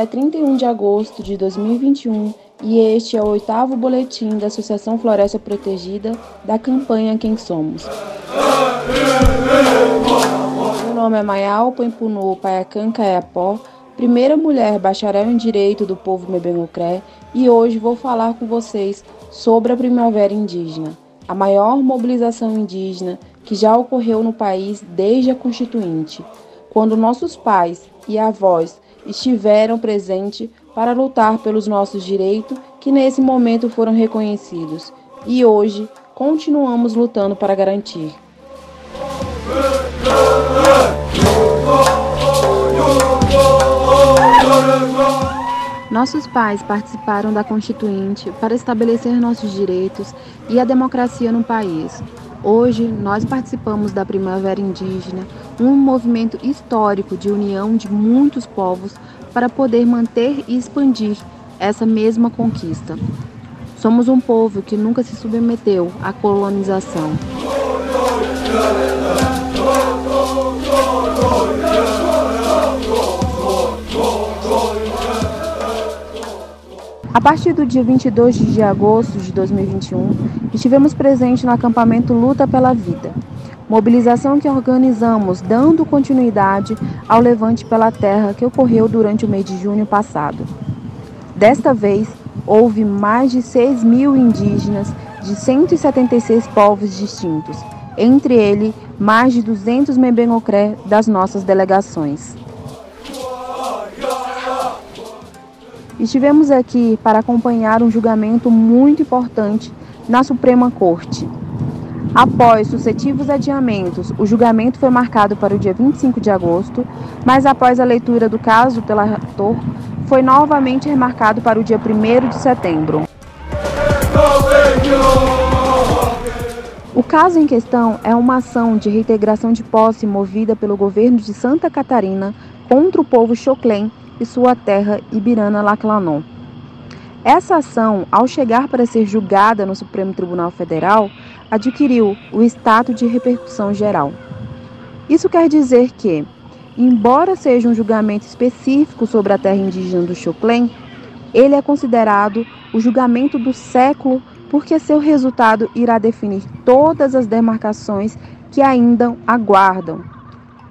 é 31 de agosto de 2021 e este é o oitavo boletim da Associação Floresta Protegida da campanha Quem Somos. Meu nome é Mayal Poempunu Paiacan Caiapó, primeira mulher bacharel em Direito do povo Mebengucré e hoje vou falar com vocês sobre a Primavera Indígena, a maior mobilização indígena que já ocorreu no país desde a Constituinte, quando nossos pais e avós estiveram presentes para lutar pelos nossos direitos que nesse momento foram reconhecidos e hoje continuamos lutando para garantir. Nossos pais participaram da Constituinte para estabelecer nossos direitos e a democracia no país. Hoje, nós participamos da Primavera Indígena, um movimento histórico de união de muitos povos para poder manter e expandir essa mesma conquista. Somos um povo que nunca se submeteu à colonização. A partir do dia 22 de agosto de 2021, estivemos presentes no acampamento Luta pela Vida, mobilização que organizamos dando continuidade ao levante pela terra que ocorreu durante o mês de junho passado. Desta vez, houve mais de 6 mil indígenas de 176 povos distintos, entre eles mais de 200 Mebenocré das nossas delegações. Estivemos aqui para acompanhar um julgamento muito importante na Suprema Corte. Após sucessivos adiamentos, o julgamento foi marcado para o dia 25 de agosto, mas após a leitura do caso pelo relator, foi novamente remarcado para o dia 1 de setembro. O caso em questão é uma ação de reintegração de posse movida pelo governo de Santa Catarina contra o povo Choclen e sua terra Ibirana-Laclanon. Essa ação, ao chegar para ser julgada no Supremo Tribunal Federal, adquiriu o status de repercussão geral. Isso quer dizer que, embora seja um julgamento específico sobre a terra indígena do Choclen, ele é considerado o julgamento do século porque seu resultado irá definir todas as demarcações que ainda aguardam.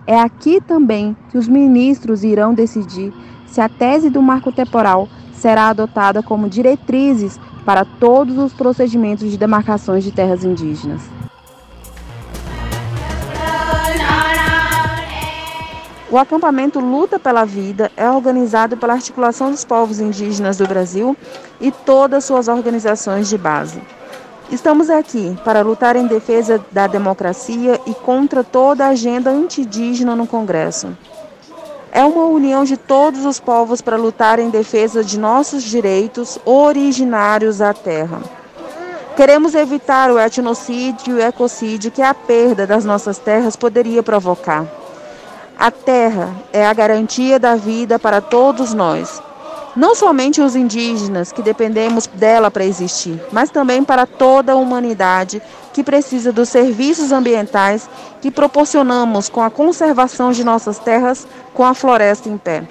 É aqui também que os ministros irão decidir se a tese do marco temporal será adotada como diretrizes para todos os procedimentos de demarcações de terras indígenas. O acampamento Luta pela Vida é organizado pela Articulação dos Povos Indígenas do Brasil e todas suas organizações de base. Estamos aqui para lutar em defesa da democracia e contra toda a agenda anti-indígena no Congresso é uma união de todos os povos para lutar em defesa de nossos direitos originários à terra. Queremos evitar o etnocídio e o ecocídio que a perda das nossas terras poderia provocar. A terra é a garantia da vida para todos nós não somente os indígenas que dependemos dela para existir, mas também para toda a humanidade que precisa dos serviços ambientais que proporcionamos com a conservação de nossas terras com a floresta em pé.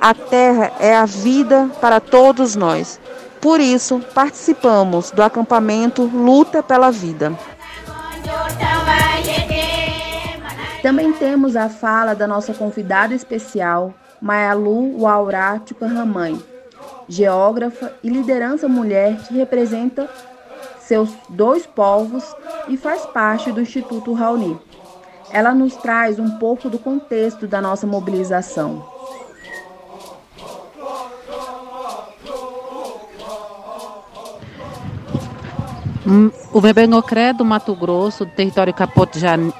A terra é a vida para todos nós. Por isso, participamos do acampamento Luta pela Vida. Também temos a fala da nossa convidada especial, Mayalu Waurá Tupanramãe, geógrafa e liderança mulher que representa seus dois povos e faz parte do Instituto Raoni. Ela nos traz um pouco do contexto da nossa mobilização. Hum, o Bebenocré do Mato Grosso, do território Capote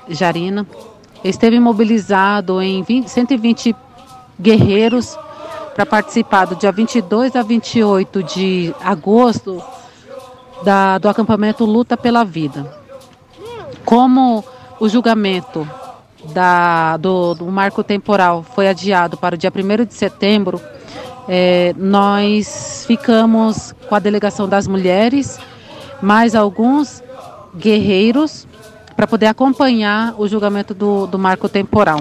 Jarina, esteve mobilizado em 20, 120 guerreiros para participar do dia 22 a 28 de agosto da, do acampamento Luta pela Vida. Como o julgamento da, do, do marco temporal foi adiado para o dia 1 de setembro, é, nós ficamos com a delegação das mulheres, mais alguns guerreiros, para poder acompanhar o julgamento do, do marco temporal.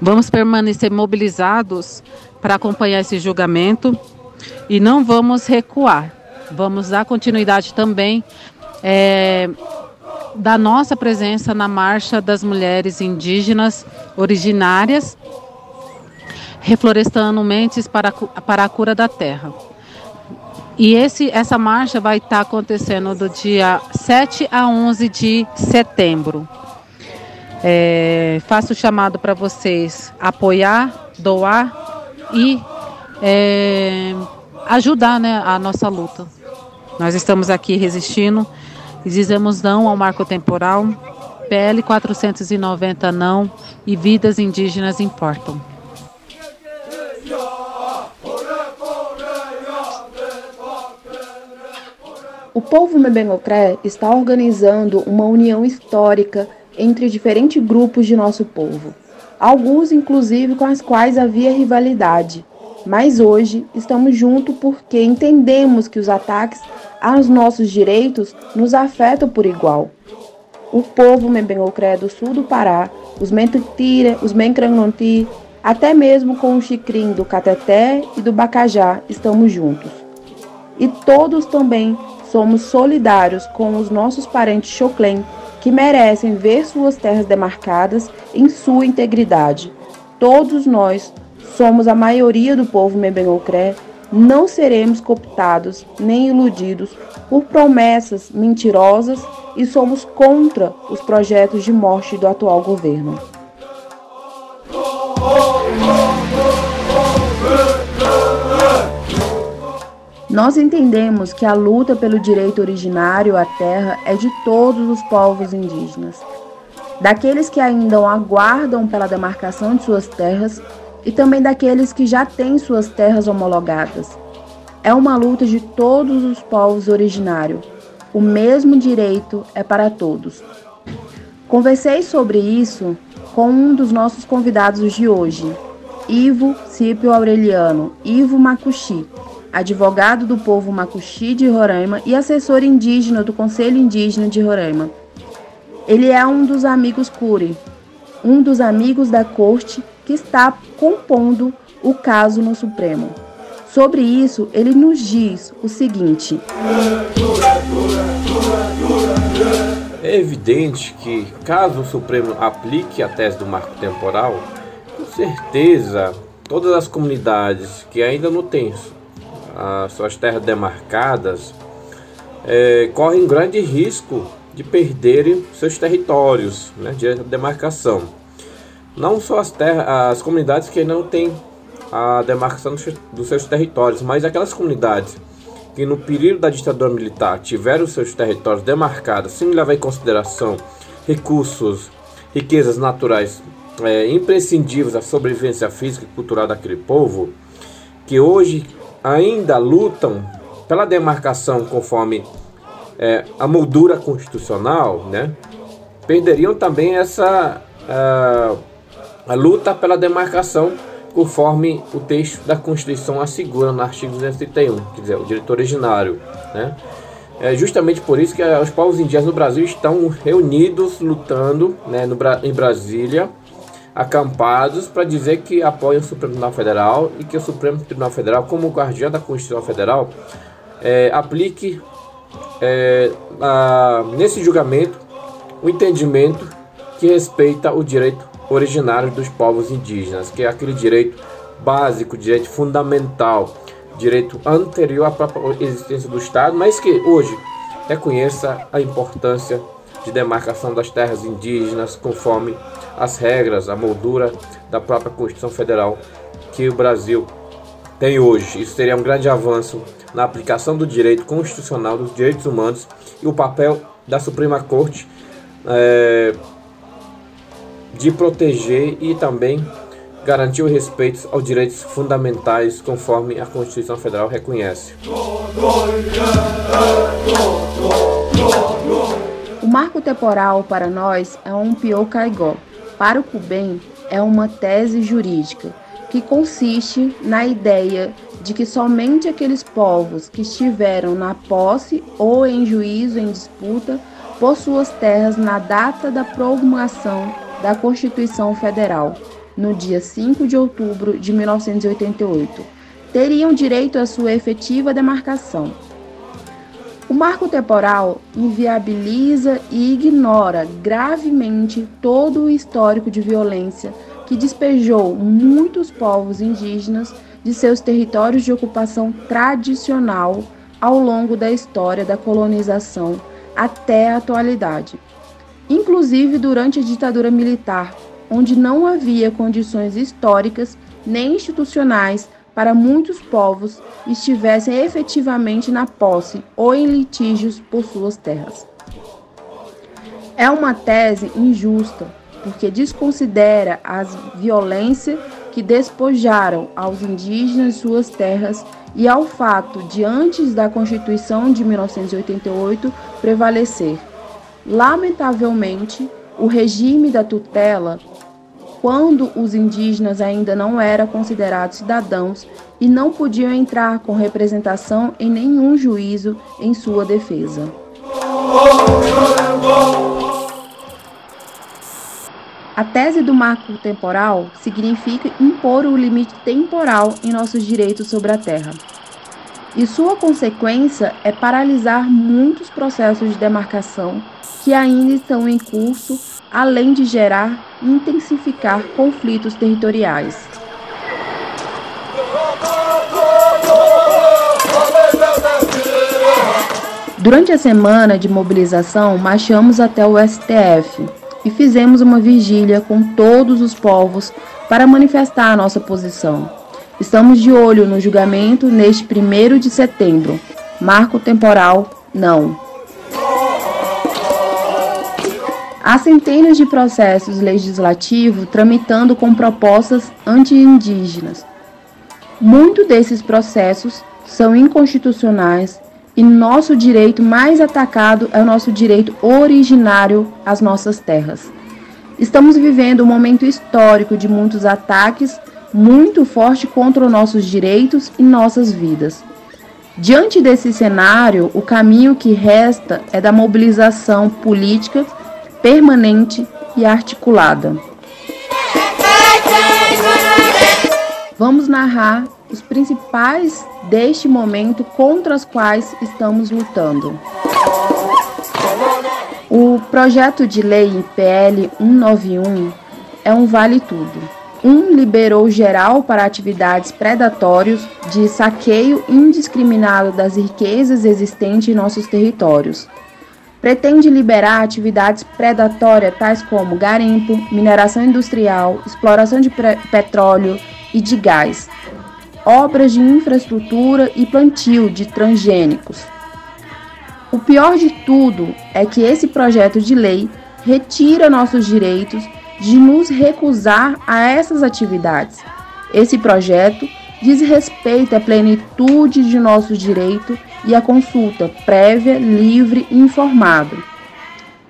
Vamos permanecer mobilizados para acompanhar esse julgamento e não vamos recuar. Vamos dar continuidade também é, da nossa presença na Marcha das Mulheres Indígenas Originárias, reflorestando mentes para, para a cura da terra. E esse, essa marcha vai estar acontecendo do dia 7 a 11 de setembro. É, faço o chamado para vocês apoiar, doar e é, ajudar né, a nossa luta. Nós estamos aqui resistindo e dizemos não ao marco temporal, PL 490 não e vidas indígenas importam. O povo Mebengocré está organizando uma união histórica entre diferentes grupos de nosso povo, alguns inclusive com as quais havia rivalidade. Mas hoje estamos juntos porque entendemos que os ataques aos nossos direitos nos afetam por igual. O povo Mebengocré do sul do Pará, os Mentutira, os Mencrangonti, até mesmo com o Chicrim do Cateté e do Bacajá estamos juntos. E todos também somos solidários com os nossos parentes Choclen, que merecem ver suas terras demarcadas em sua integridade. Todos nós somos a maioria do povo Mebenocré, não seremos cooptados nem iludidos por promessas mentirosas e somos contra os projetos de morte do atual governo. Nós entendemos que a luta pelo direito originário à terra é de todos os povos indígenas, daqueles que ainda aguardam pela demarcação de suas terras e também daqueles que já têm suas terras homologadas. É uma luta de todos os povos originários. O mesmo direito é para todos. Conversei sobre isso com um dos nossos convidados de hoje, Ivo Cípio Aureliano, Ivo Macuxi, advogado do povo Macuxi de Roraima e assessor indígena do Conselho Indígena de Roraima. Ele é um dos amigos Cury, um dos amigos da corte que está compondo o caso no Supremo. Sobre isso, ele nos diz o seguinte: É evidente que, caso o Supremo aplique a tese do marco temporal, com certeza todas as comunidades que ainda não têm as suas terras demarcadas, é, correm grande risco de perderem seus territórios né, da demarcação. Não só as, terras, as comunidades que não têm a demarcação dos seus territórios, mas aquelas comunidades que no período da ditadura militar tiveram seus territórios demarcados sem levar em consideração recursos, riquezas naturais é, imprescindíveis à sobrevivência física e cultural daquele povo, que hoje ainda lutam pela demarcação conforme é, a moldura constitucional, né, perderiam também essa a, a luta pela demarcação conforme o texto da Constituição assegura no artigo 231, quer dizer, o direito originário. Né? É justamente por isso que os povos indígenas no Brasil estão reunidos, lutando né, no, em Brasília, acampados para dizer que apoiam o Supremo Tribunal Federal e que o Supremo Tribunal Federal, como guardião da Constituição Federal, é, aplique é, a, nesse julgamento o entendimento que respeita o direito originário dos povos indígenas, que é aquele direito básico, direito fundamental, direito anterior à própria existência do Estado, mas que hoje reconheça a importância de demarcação das terras indígenas conforme as regras, a moldura da própria Constituição Federal que o Brasil tem hoje. Isso seria um grande avanço na aplicação do direito constitucional dos direitos humanos e o papel da Suprema Corte é, de proteger e também garantir o respeito aos direitos fundamentais conforme a Constituição Federal reconhece. O marco temporal para nós é um Pio Caigó. Para o Cubem, é uma tese jurídica que consiste na ideia de que somente aqueles povos que estiveram na posse ou em juízo em disputa por suas terras na data da promulgação da Constituição Federal no dia 5 de outubro de 1988, teriam direito à sua efetiva demarcação. Marco temporal inviabiliza e ignora gravemente todo o histórico de violência que despejou muitos povos indígenas de seus territórios de ocupação tradicional ao longo da história da colonização até a atualidade, inclusive durante a ditadura militar, onde não havia condições históricas nem institucionais para muitos povos estivessem efetivamente na posse ou em litígios por suas terras. É uma tese injusta, porque desconsidera as violências que despojaram aos indígenas suas terras e ao fato de, antes da Constituição de 1988 prevalecer. Lamentavelmente, o regime da tutela, quando os indígenas ainda não eram considerados cidadãos e não podiam entrar com representação em nenhum juízo em sua defesa. A tese do marco temporal significa impor o limite temporal em nossos direitos sobre a Terra. E sua consequência é paralisar muitos processos de demarcação que ainda estão em curso, além de gerar e intensificar conflitos territoriais. Durante a semana de mobilização, marchamos até o STF, e fizemos uma vigília com todos os povos para manifestar a nossa posição. Estamos de olho no julgamento neste 1 de setembro. Marco temporal, não. Há centenas de processos legislativos tramitando com propostas anti-indígenas. Muitos desses processos são inconstitucionais e nosso direito mais atacado é o nosso direito originário às nossas terras. Estamos vivendo um momento histórico de muitos ataques muito forte contra os nossos direitos e nossas vidas. Diante desse cenário, o caminho que resta é da mobilização política permanente e articulada. Vamos narrar os principais deste momento contra os quais estamos lutando. O projeto de lei PL 191 é um vale tudo. Um liberou geral para atividades predatórias de saqueio indiscriminado das riquezas existentes em nossos territórios. Pretende liberar atividades predatórias tais como garimpo, mineração industrial, exploração de petróleo e de gás, obras de infraestrutura e plantio de transgênicos. O pior de tudo é que esse projeto de lei retira nossos direitos de nos recusar a essas atividades. Esse projeto diz respeito à plenitude de nossos direitos e à consulta prévia, livre e informada.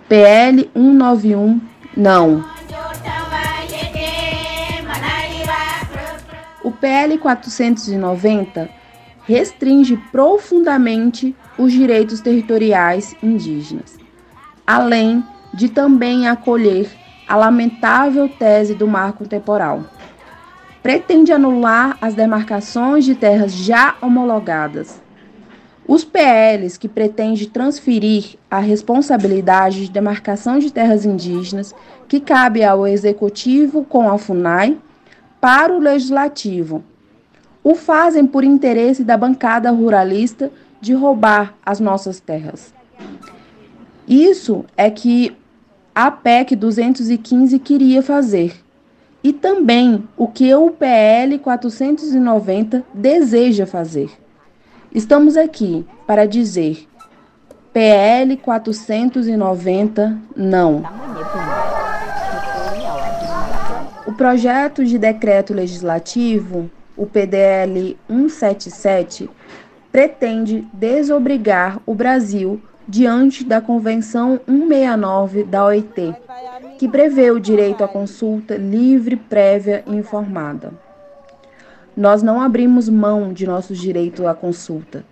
PL 191 não. O PL 490 restringe profundamente os direitos territoriais indígenas, além de também acolher a lamentável tese do marco temporal. Pretende anular as demarcações de terras já homologadas. Os PLs que pretendem transferir a responsabilidade de demarcação de terras indígenas, que cabe ao Executivo com a FUNAI, para o legislativo. O fazem por interesse da bancada ruralista de roubar as nossas terras. Isso é que a PEC 215 queria fazer. E também o que o PL 490 deseja fazer. Estamos aqui para dizer: PL 490 não. O projeto de decreto legislativo, o PDL 177, pretende desobrigar o Brasil diante da Convenção 169 da OIT, que prevê o direito à consulta livre, prévia e informada. Nós não abrimos mão de nossos direitos à consulta.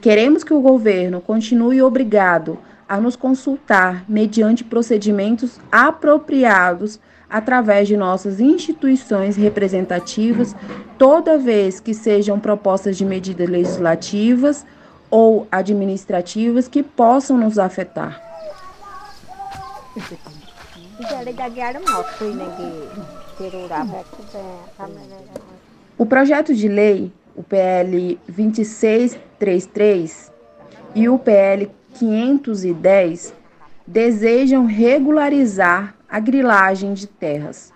Queremos que o governo continue obrigado a nos consultar mediante procedimentos apropriados através de nossas instituições representativas, toda vez que sejam propostas de medidas legislativas ou administrativas que possam nos afetar. O projeto de lei, o PL 2633 e o PL 510, desejam regularizar a grilagem de terras.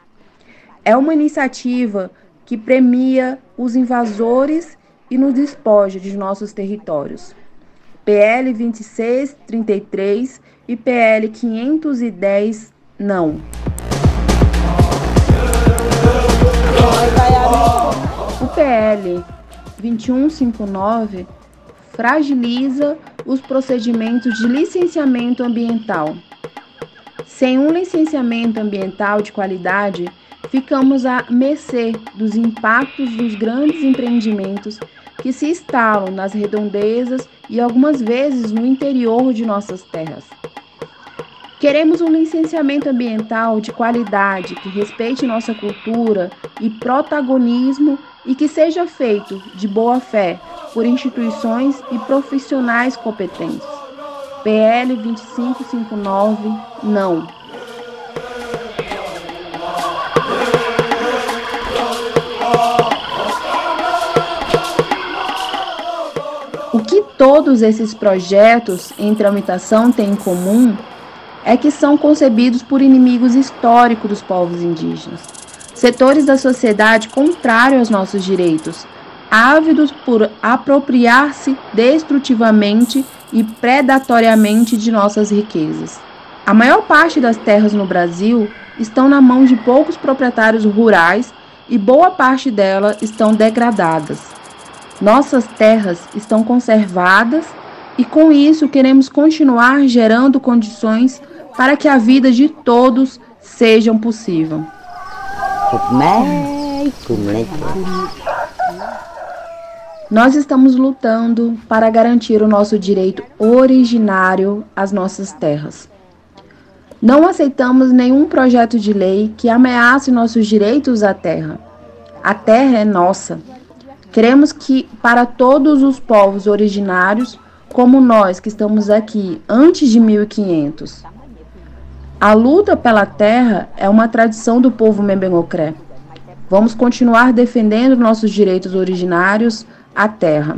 É uma iniciativa que premia os invasores e nos despoja de nossos territórios. PL 2633 e PL 510 não. PL 2159 fragiliza os procedimentos de licenciamento ambiental sem um licenciamento ambiental de qualidade, ficamos à mercê dos impactos dos grandes empreendimentos que se instalam nas redondezas e algumas vezes no interior de nossas terras. Queremos um licenciamento ambiental de qualidade que respeite nossa cultura e protagonismo e que seja feito de boa fé por instituições e profissionais competentes. PL 2559, não. O que todos esses projetos em tramitação têm em comum é que são concebidos por inimigos históricos dos povos indígenas, setores da sociedade contrários aos nossos direitos, ávidos por apropriar-se destrutivamente e predatoriamente de nossas riquezas. A maior parte das terras no Brasil estão na mão de poucos proprietários rurais e boa parte delas estão degradadas. Nossas terras estão conservadas e com isso queremos continuar gerando condições para que a vida de todos seja possível. Nós estamos lutando para garantir o nosso direito originário às nossas terras. Não aceitamos nenhum projeto de lei que ameace nossos direitos à terra. A terra é nossa. Queremos que, para todos os povos originários, como nós que estamos aqui antes de 1500, a luta pela terra é uma tradição do povo Membengocré. Vamos continuar defendendo nossos direitos originários a terra.